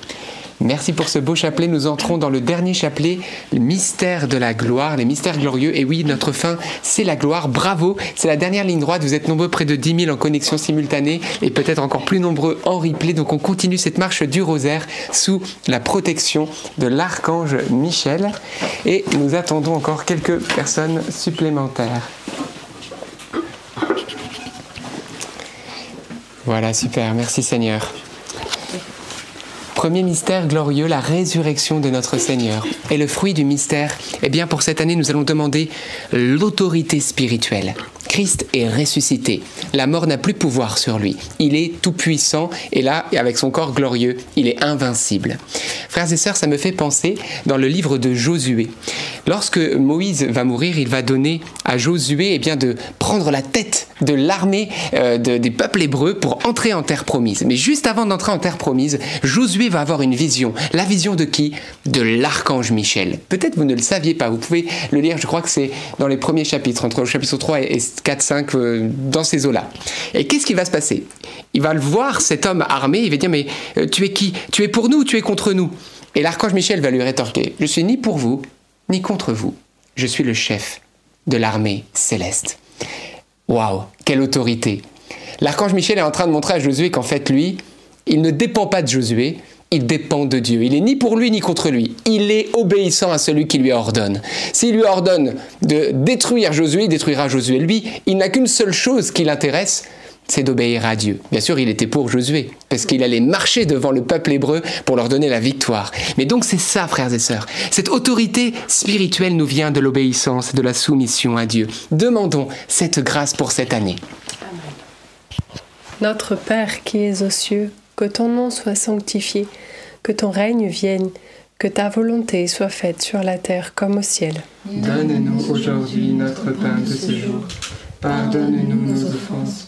Merci pour ce beau chapelet. Nous entrons dans le dernier chapelet, le mystère de la gloire, les mystères glorieux. Et oui, notre fin, c'est la gloire. Bravo, c'est la dernière ligne droite. Vous êtes nombreux, près de 10 000 en connexion simultanée et peut-être encore plus nombreux en replay. Donc on continue cette marche du rosaire sous la protection de l'archange Michel. Et nous attendons encore quelques personnes supplémentaires. Voilà, super. Merci Seigneur. Premier mystère glorieux, la résurrection de notre Seigneur. Et le fruit du mystère, eh bien pour cette année, nous allons demander l'autorité spirituelle. Christ est ressuscité. La mort n'a plus pouvoir sur lui. Il est tout puissant et là, avec son corps glorieux, il est invincible. Frères et sœurs, ça me fait penser dans le livre de Josué. Lorsque Moïse va mourir, il va donner à Josué eh bien, de prendre la tête de l'armée euh, des peuples hébreux pour entrer en terre promise. Mais juste avant d'entrer en terre promise, Josué va avoir une vision. La vision de qui? De l'archange Michel. Peut-être vous ne le saviez pas. Vous pouvez le lire, je crois que c'est dans les premiers chapitres, entre le chapitre 3 et 4, 5, euh, dans ces eaux-là. Et qu'est-ce qui va se passer? Il va le voir, cet homme armé, il va dire, mais euh, tu es qui? Tu es pour nous ou tu es contre nous Et l'archange Michel va lui rétorquer, je suis ni pour vous, ni contre vous. Je suis le chef de l'armée céleste. Waouh, quelle autorité L'archange Michel est en train de montrer à Josué qu'en fait, lui, il ne dépend pas de Josué, il dépend de Dieu. Il est ni pour lui ni contre lui. Il est obéissant à celui qui lui ordonne. S'il lui ordonne de détruire Josué, il détruira Josué. Lui, il n'a qu'une seule chose qui l'intéresse, c'est d'obéir à Dieu. Bien sûr, il était pour Josué, parce qu'il allait marcher devant le peuple hébreu pour leur donner la victoire. Mais donc c'est ça, frères et sœurs. Cette autorité spirituelle nous vient de l'obéissance et de la soumission à Dieu. Demandons cette grâce pour cette année. Notre Père qui es aux cieux, que ton nom soit sanctifié, que ton règne vienne, que ta volonté soit faite sur la terre comme au ciel. Donne-nous aujourd'hui notre pain de ce jour. Pardonne-nous nos offenses,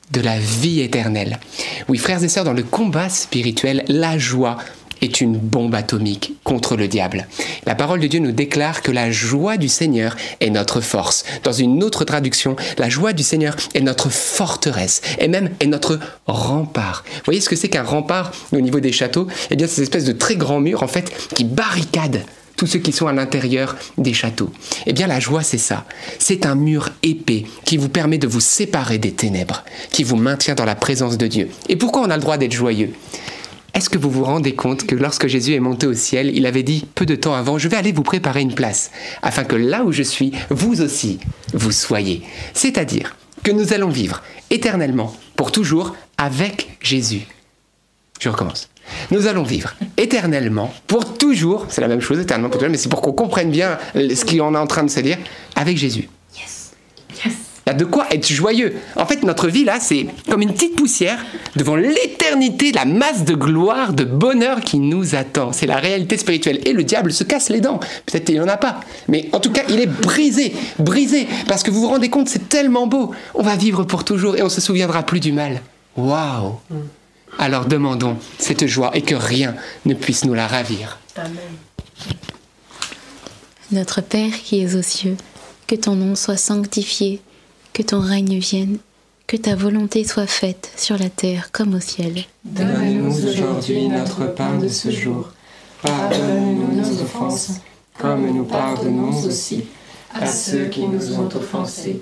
de la vie éternelle. Oui, frères et sœurs, dans le combat spirituel, la joie est une bombe atomique contre le diable. La parole de Dieu nous déclare que la joie du Seigneur est notre force. Dans une autre traduction, la joie du Seigneur est notre forteresse et même est notre rempart. Vous voyez ce que c'est qu'un rempart au niveau des châteaux? Eh bien, c'est cette espèce de très grand mur en fait qui barricade tous ceux qui sont à l'intérieur des châteaux. Eh bien, la joie, c'est ça. C'est un mur épais qui vous permet de vous séparer des ténèbres, qui vous maintient dans la présence de Dieu. Et pourquoi on a le droit d'être joyeux? Est-ce que vous vous rendez compte que lorsque Jésus est monté au ciel, il avait dit peu de temps avant, je vais aller vous préparer une place, afin que là où je suis, vous aussi, vous soyez. C'est-à-dire que nous allons vivre éternellement, pour toujours, avec Jésus. Je recommence. Nous allons vivre éternellement, pour toujours, c'est la même chose, éternellement pour toujours, mais c'est pour qu'on comprenne bien ce qu'on est en train de se dire, avec Jésus. Il y a de quoi être joyeux? En fait, notre vie, là, c'est comme une petite poussière devant l'éternité, la masse de gloire, de bonheur qui nous attend. C'est la réalité spirituelle. Et le diable se casse les dents. Peut-être qu'il n'y en a pas. Mais en tout cas, il est brisé, brisé. Parce que vous vous rendez compte, c'est tellement beau. On va vivre pour toujours et on se souviendra plus du mal. Waouh Alors demandons cette joie et que rien ne puisse nous la ravir. Amen. Notre Père qui es aux cieux, que ton nom soit sanctifié, que ton règne vienne, que ta volonté soit faite sur la terre comme au ciel. Donne-nous aujourd'hui notre pain de ce jour. Pardonne-nous nos offenses, comme nous pardonnons aussi à ceux qui nous ont offensés.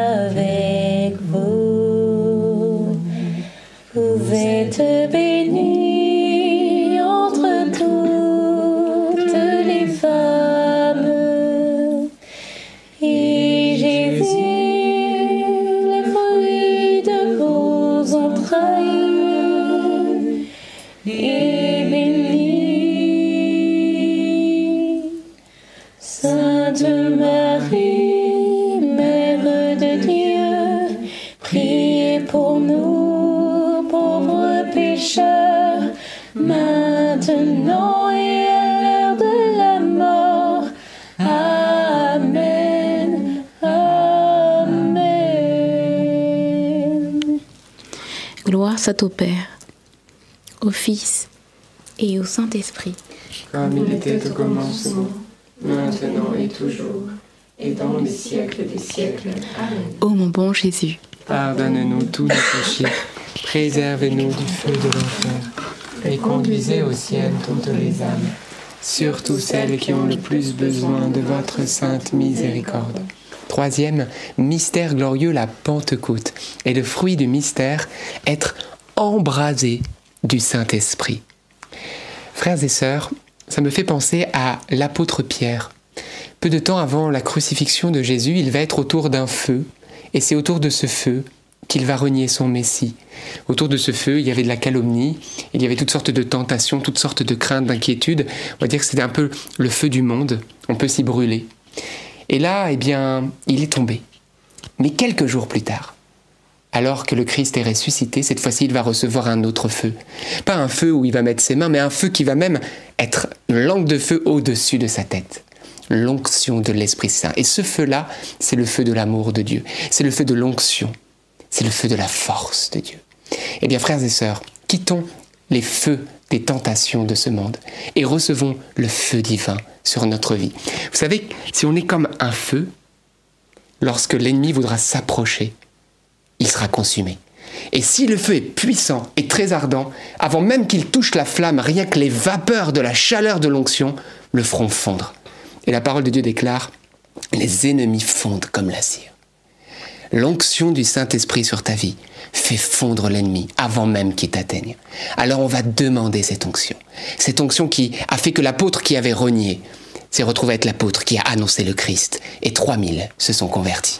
Gloire soit au Père, au Fils et au Saint-Esprit. Comme il était au commencement, maintenant et toujours, et dans les siècles des siècles. Amen. Ô mon bon Jésus, Pardonne-nous tous nos péchés, préservez-nous du feu de l'enfer, Et conduisez au ciel toutes les âmes, surtout celles qui ont le plus besoin de votre sainte miséricorde. Troisième, mystère glorieux, la Pentecôte. Et le fruit du mystère, être embrasé du Saint-Esprit. Frères et sœurs, ça me fait penser à l'apôtre Pierre. Peu de temps avant la crucifixion de Jésus, il va être autour d'un feu, et c'est autour de ce feu qu'il va renier son Messie. Autour de ce feu, il y avait de la calomnie, il y avait toutes sortes de tentations, toutes sortes de craintes, d'inquiétudes. On va dire que c'était un peu le feu du monde, on peut s'y brûler. Et là, eh bien, il est tombé. Mais quelques jours plus tard, alors que le Christ est ressuscité, cette fois-ci, il va recevoir un autre feu. Pas un feu où il va mettre ses mains, mais un feu qui va même être une langue de feu au-dessus de sa tête. L'onction de l'Esprit Saint. Et ce feu-là, c'est le feu de l'amour de Dieu. C'est le feu de l'onction. C'est le feu de la force de Dieu. Eh bien, frères et sœurs, quittons les feux des tentations de ce monde et recevons le feu divin sur notre vie. Vous savez, si on est comme un feu, lorsque l'ennemi voudra s'approcher, il sera consumé. Et si le feu est puissant et très ardent, avant même qu'il touche la flamme, rien que les vapeurs de la chaleur de l'onction le feront fondre. Et la parole de Dieu déclare, les ennemis fondent comme la cire. L'onction du Saint-Esprit sur ta vie fait fondre l'ennemi avant même qu'il t'atteigne. Alors on va demander cette onction. Cette onction qui a fait que l'apôtre qui avait renié s'est retrouvé être l'apôtre qui a annoncé le Christ. Et 3000 se sont convertis.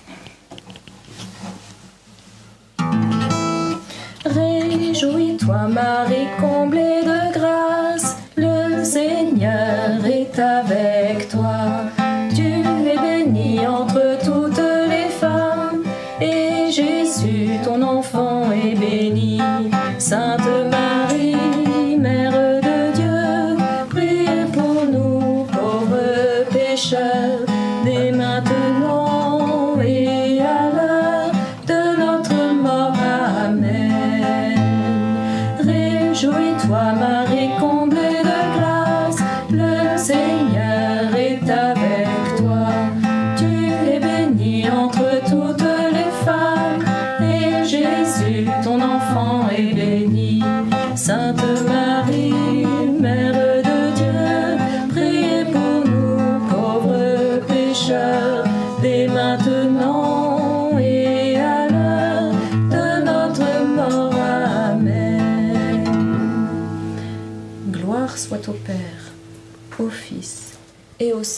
Réjouis-toi, Marie, comblée de grâce, le Seigneur est avec toi. Tu es bénie entre toutes les femmes, et Jésus, ton enfant, est béni. Sainte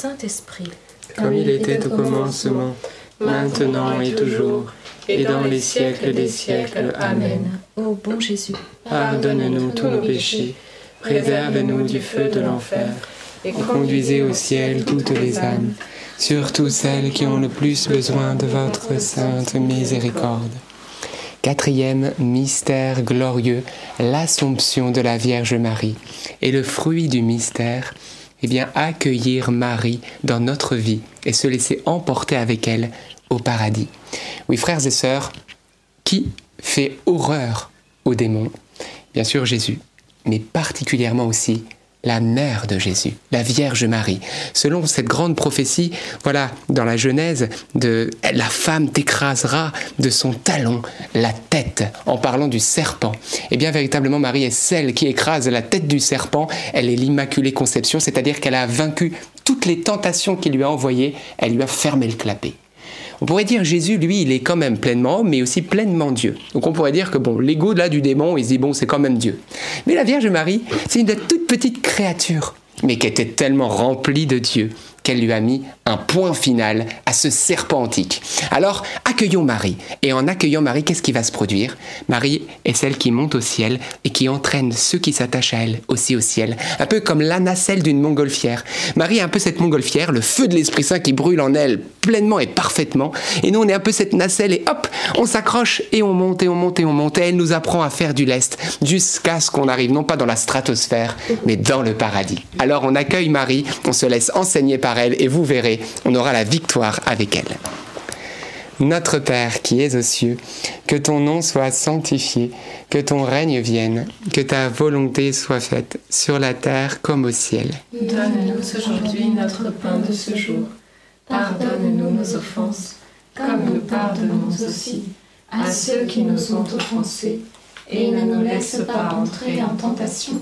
Saint-Esprit. comme il était au commencement, maintenant et toujours, et dans les siècles des siècles. Amen. Ô bon Jésus, Pardonne-nous tous nos péchés, préserve-nous du feu de l'enfer, et conduisez au ciel toutes les âmes, surtout celles qui ont le plus besoin de votre sainte miséricorde. Quatrième mystère glorieux, l'Assomption de la Vierge Marie. Et le fruit du mystère, eh bien, accueillir Marie dans notre vie et se laisser emporter avec elle au paradis. Oui, frères et sœurs, qui fait horreur aux démons? Bien sûr Jésus, mais particulièrement aussi la mère de Jésus, la Vierge Marie. Selon cette grande prophétie, voilà, dans la Genèse, de la femme t'écrasera de son talon la tête, en parlant du serpent. Eh bien, véritablement, Marie est celle qui écrase la tête du serpent. Elle est l'Immaculée Conception, c'est-à-dire qu'elle a vaincu toutes les tentations qu'il lui a envoyées. Elle lui a fermé le clapet. On pourrait dire Jésus, lui, il est quand même pleinement homme, mais aussi pleinement Dieu. Donc on pourrait dire que bon, l'ego là du démon, il se dit bon, c'est quand même Dieu. Mais la Vierge Marie, c'est une toute petite créature, mais qui était tellement remplie de Dieu qu'elle lui a mis un point final à ce serpent antique. Alors, accueillons Marie. Et en accueillant Marie, qu'est-ce qui va se produire? Marie est celle qui monte au ciel et qui entraîne ceux qui s'attachent à elle aussi au ciel. Un peu comme la nacelle d'une montgolfière. Marie est un peu cette montgolfière, le feu de l'Esprit Saint qui brûle en elle pleinement et parfaitement. Et nous, on est un peu cette nacelle et hop, on s'accroche et on monte et on monte et on monte. Et elle nous apprend à faire du lest jusqu'à ce qu'on arrive non pas dans la stratosphère, mais dans le paradis. Alors on accueille Marie, on se laisse enseigner par elle et vous verrez, on aura la victoire avec elle. Notre Père qui es aux cieux, que ton nom soit sanctifié, que ton règne vienne, que ta volonté soit faite sur la terre comme au ciel. Donne-nous aujourd'hui notre pain de ce jour. Pardonne-nous nos offenses, comme nous pardonnons aussi à ceux qui nous ont offensés. Et ne nous laisse pas entrer en tentation,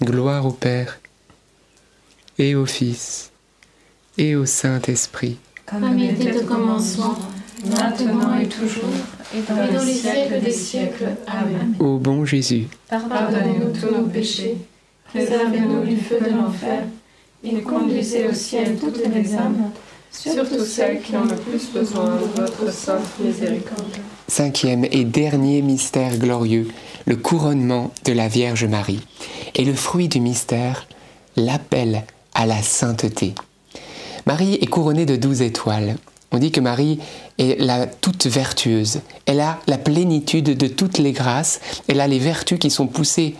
Gloire au Père, et au Fils, et au Saint-Esprit. Comme il était au commencement, maintenant et toujours, et dans, les siècles des siècles. Amen. Ô bon Jésus, Pardonnez-nous tous nos péchés, préservez-nous du feu de l'enfer, et conduisez au ciel toutes les âmes, surtout celles qui ont le plus besoin de votre sainte miséricorde. cinquième et dernier mystère glorieux, le couronnement de la Vierge Marie. Et le fruit du mystère, l'appel à la sainteté. Marie est couronnée de douze étoiles. On dit que Marie est la toute vertueuse. Elle a la plénitude de toutes les grâces. Elle a les vertus qui sont poussées.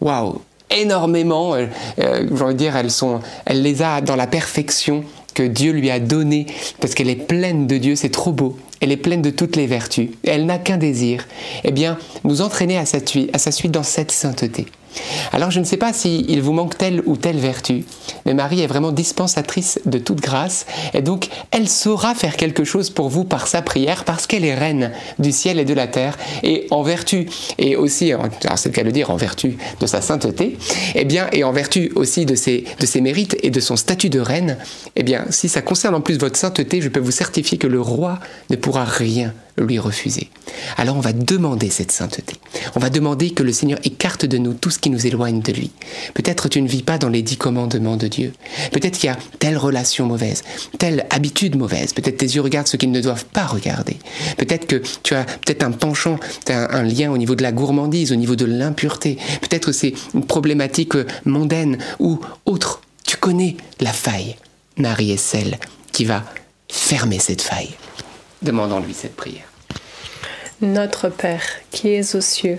Waouh énormément, euh, euh, j'ai envie de dire, elles, sont, elle les a dans la perfection que Dieu lui a donnée, parce qu'elle est pleine de Dieu, c'est trop beau. Elle est pleine de toutes les vertus. elle n'a qu'un désir. Eh bien, nous entraîner à sa suite dans cette sainteté. Alors je ne sais pas s'il vous manque telle ou telle vertu, mais Marie est vraiment dispensatrice de toute grâce, et donc elle saura faire quelque chose pour vous par sa prière, parce qu'elle est reine du ciel et de la terre, et en vertu, et aussi, c'est le cas de dire, en vertu de sa sainteté, eh bien, et en vertu aussi de ses, de ses mérites et de son statut de reine, eh bien, si ça concerne en plus votre sainteté, je peux vous certifier que le roi ne pourra rien lui refuser. Alors on va demander cette sainteté. On va demander que le Seigneur écarte de nous tout ce qui nous éloigne de lui. Peut-être tu ne vis pas dans les dix commandements de Dieu. Peut-être qu'il y a telle relation mauvaise, telle habitude mauvaise. Peut-être tes yeux regardent ce qu'ils ne doivent pas regarder. Peut-être que tu as peut-être un penchant, un, un lien au niveau de la gourmandise, au niveau de l'impureté. Peut-être c'est une problématique mondaine ou autre. Tu connais la faille. Marie est celle qui va fermer cette faille. Demandons-lui cette prière. Notre Père, qui es aux cieux,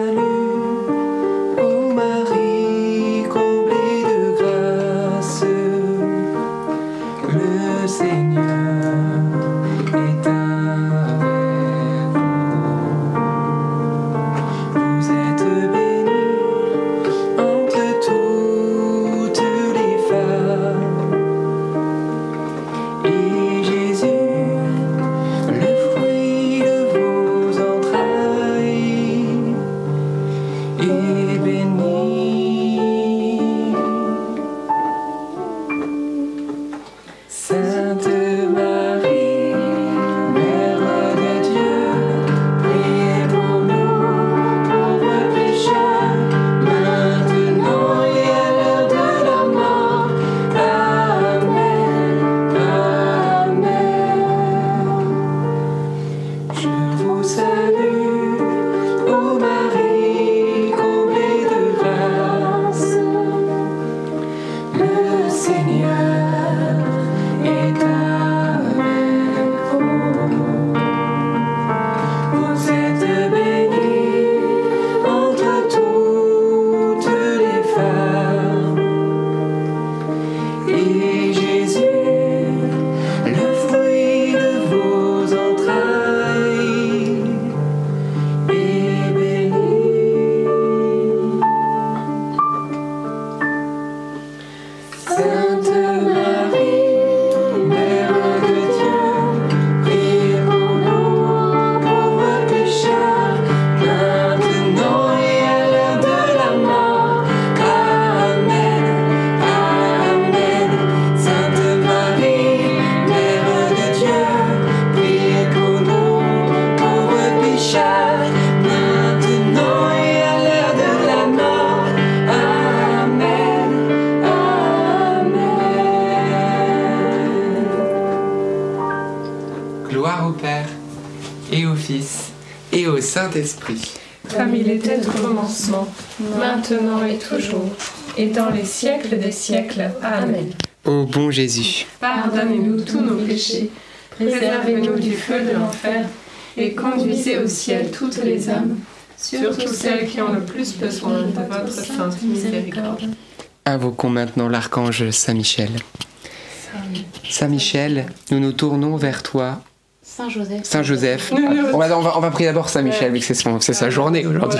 siècles des siècles. Amen. Ô bon Jésus, Pardonnez-nous tous nos péchés, préservez-nous du feu de l'enfer, et conduisez au ciel toutes les âmes, surtout celles qui ont le plus besoin de votre sainte miséricorde. invoquons maintenant l'archange Saint Michel. Saint Michel, nous nous tournons vers toi. Saint Joseph. Saint Joseph. On va, on va, on va prier d'abord Saint Michel, vu que c'est son- c'est sa journée aujourd'hui.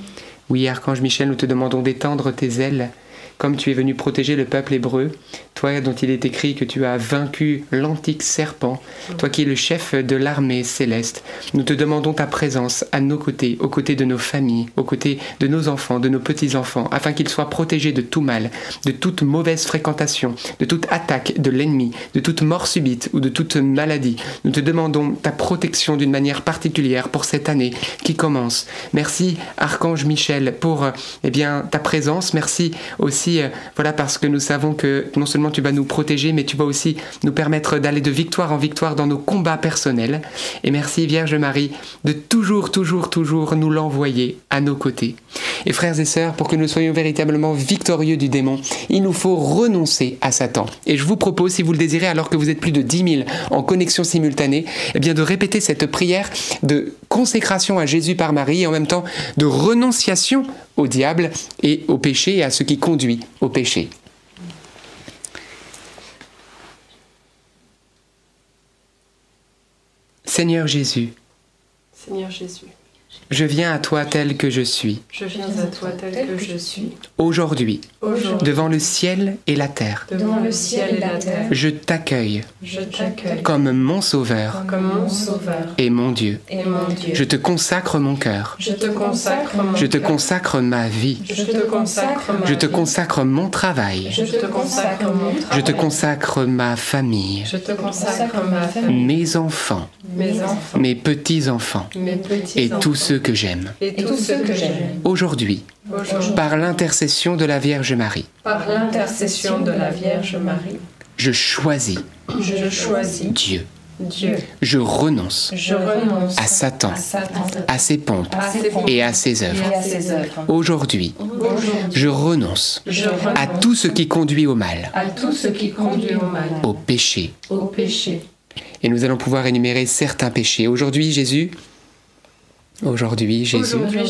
Oui, Archange Michel, nous te demandons d'étendre tes ailes comme tu es venu protéger le peuple hébreu, toi dont il est écrit que tu as vaincu l'antique serpent, toi qui es le chef de l'armée céleste, nous te demandons ta présence à nos côtés, aux côtés de nos familles, aux côtés de nos enfants, de nos petits-enfants, afin qu'ils soient protégés de tout mal, de toute mauvaise fréquentation, de toute attaque de l'ennemi, de toute mort subite ou de toute maladie. Nous te demandons ta protection d'une manière particulière pour cette année qui commence. Merci Archange Michel pour eh bien ta présence. Merci aussi euh, voilà parce que nous savons que non seulement tu vas nous protéger mais tu vas aussi nous permettre d'aller de victoire en victoire dans nos combats personnels. Et merci Vierge Marie de toujours toujours toujours nous l'envoyer à nos côtés. Et frères et sœurs, pour que nous soyons véritablement victorieux du démon, il nous faut renoncer à Satan. Et je vous propose, si vous le désirez, alors que vous êtes plus de 10 000 en connexion simultanée, eh bien de répéter cette prière de consécration à Jésus par Marie et en même temps de renonciation au diable et au péché et à ce qui conduit au péché. Seigneur Jésus, Seigneur Jésus, je viens à toi tel que je suis, je viens à toi tel que je suis. aujourd'hui, devant le ciel et la terre. devant le ciel et la terre, Je t'accueille je t'accueille comme mon sauveur comme mon sauveur et mon Dieu. et mon Dieu. Je te consacre mon cœur. Je te consacre mon Je te cœur. consacre ma vie. Je te consacre ma Je te vie. consacre mon travail. Je te consacre mon Je travail. te consacre ma famille. Je te consacre ma famille, Mes enfants. mes enfants, Mes petits-enfants. mes petits Et tous ceux que j'aime. et tous ceux que j'aime. Aujourd'hui, Aujourd'hui, par l'intercession de la Vierge Marie, par l'intercession de la Vierge Marie, je choisis je choisis Dieu. Dieu. Je renonce Je renonce à Satan, à Satan, à ses pompes à ses pompes et à ses œuvres. et à ses œuvres. Aujourd'hui, Aujourd'hui, je renonce je à renonce tout ce qui conduit au mal, à tout ce qui conduit au mal, au péché. au péché. Et nous allons pouvoir énumérer certains péchés. Aujourd'hui, Jésus, aujourd'hui, Jésus, Aujourd'hui,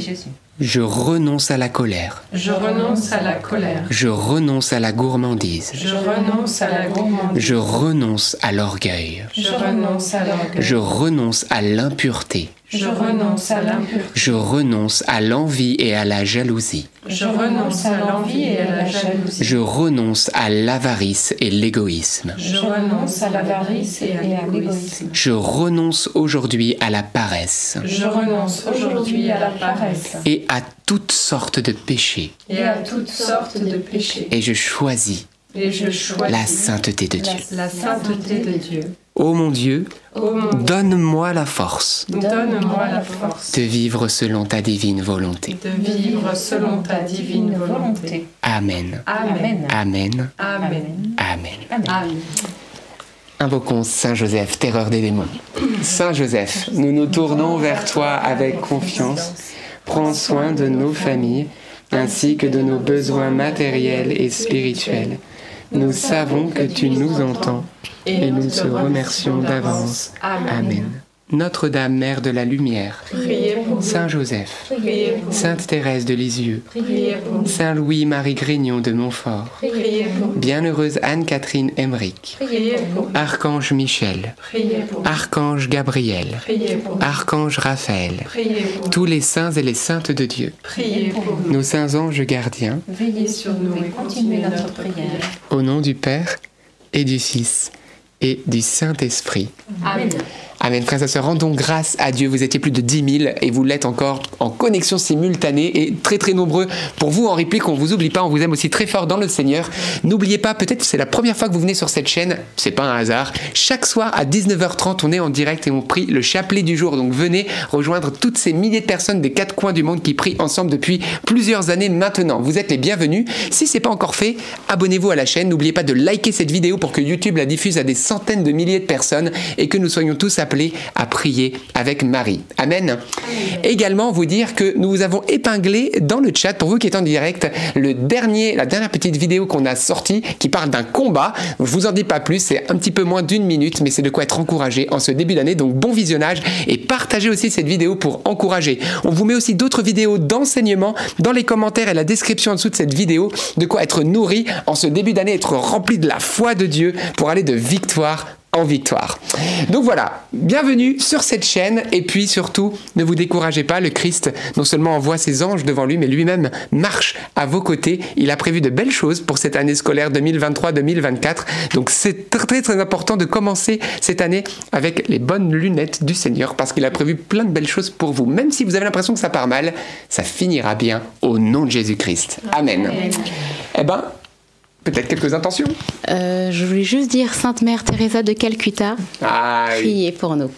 Jésus, je renonce à la colère. je renonce à la colère. Je renonce à la gourmandise. Je renonce à la gourmandise. Je renonce à l'orgueil. Je renonce à l'orgueil. Je renonce à l'impureté. Je renonce à l'impureté. Je renonce à l'envie et à la jalousie. Je renonce à l'envie et à la jalousie. Je renonce à l'avarice et l'égoïsme. Je renonce à l'avarice et à l'égoïsme. Je renonce aujourd'hui à la paresse Je renonce aujourd'hui à la paresse et à toutes sortes de péchés. et à toutes sortes de péchés. Et je choisis Et je choisis la sainteté de Dieu. la sainteté de Dieu. Ô mon Dieu, mon Dieu, donne-moi la force donne-moi la force de vivre selon ta divine volonté. de vivre selon ta divine volonté. Amen. Amen. Amen. Amen. Amen. Amen. Invoquons Saint Joseph, terreur des démons. Saint Joseph, nous nous tournons vers toi avec confiance. Prends soin de nos familles ainsi que de nos besoins matériels et spirituels. Nous savons que tu nous entends et nous te remercions d'avance. Amen. Notre-Dame, Mère de la Lumière, Priez pour nous. Saint Joseph, Priez pour nous. Sainte Thérèse de Lisieux, Priez pour nous. Saint Louis-Marie Grignon de Montfort, Priez pour nous. Bienheureuse Anne-Catherine Emmerich, Priez pour nous. Archange Michel, Priez pour nous. Archange Gabriel, Priez pour nous. Archange Raphaël, Priez pour nous. tous les saints et les saintes de Dieu, Priez pour nous. nos saints anges gardiens, Veillez sur nous et continuez notre prière. au nom du Père et du Fils et du Saint-Esprit. Amen. Amen. Frères et sœurs, rendons grâce à Dieu. Vous étiez plus de 10 000 et vous l'êtes encore en connexion simultanée et très très nombreux. Pour vous en réplique, on vous oublie pas, on vous aime aussi très fort dans le Seigneur. N'oubliez pas, peut-être c'est la première fois que vous venez sur cette chaîne, c'est pas un hasard. Chaque soir à 19h30, on est en direct et on prie le chapelet du jour. Donc venez rejoindre toutes ces milliers de personnes des quatre coins du monde qui prient ensemble depuis plusieurs années maintenant. Vous êtes les bienvenus. Si c'est pas encore fait, abonnez-vous à la chaîne. N'oubliez pas de liker cette vidéo pour que YouTube la diffuse à des centaines de milliers de personnes et que nous soyons tous appelés à prier avec Marie. Amen. Également vous dire que nous vous avons épinglé dans le chat pour vous qui êtes en direct le dernier, la dernière petite vidéo qu'on a sortie qui parle d'un combat. Je vous en dis pas plus, c'est un petit peu moins d'une minute, mais c'est de quoi être encouragé en ce début d'année. Donc bon visionnage et partagez aussi cette vidéo pour encourager. On vous met aussi d'autres vidéos d'enseignement dans les commentaires et la description en dessous de cette vidéo, de quoi être nourri en ce début d'année, être rempli de la foi de Dieu pour aller de victoire en victoire. Donc voilà, bienvenue sur cette chaîne et puis surtout, ne vous découragez pas, le Christ non seulement envoie ses anges devant lui, mais lui-même marche à vos côtés. Il a prévu de belles choses pour cette année scolaire 2023-2024. Donc c'est très très important de commencer cette année avec les bonnes lunettes du Seigneur parce qu'il a prévu plein de belles choses pour vous. Même si vous avez l'impression que ça part mal, ça finira bien au nom de Jésus-Christ. Amen. Amen. Eh ben, Peut-être quelques intentions euh, Je voulais juste dire Sainte Mère Teresa de Calcutta, ah, priez pour nous.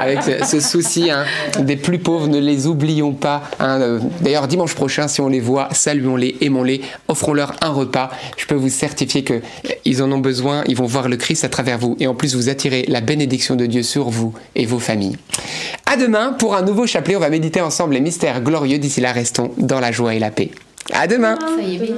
Avec ce, ce souci hein, des plus pauvres, ne les oublions pas. Hein. D'ailleurs, dimanche prochain, si on les voit, saluons-les, aimons-les, offrons-leur un repas. Je peux vous certifier qu'ils en ont besoin, ils vont voir le Christ à travers vous. Et en plus, vous attirez la bénédiction de Dieu sur vous et vos familles. À demain pour un nouveau chapelet. On va méditer ensemble les mystères glorieux. D'ici là, restons dans la joie et la paix. À demain. Ça y est, béni.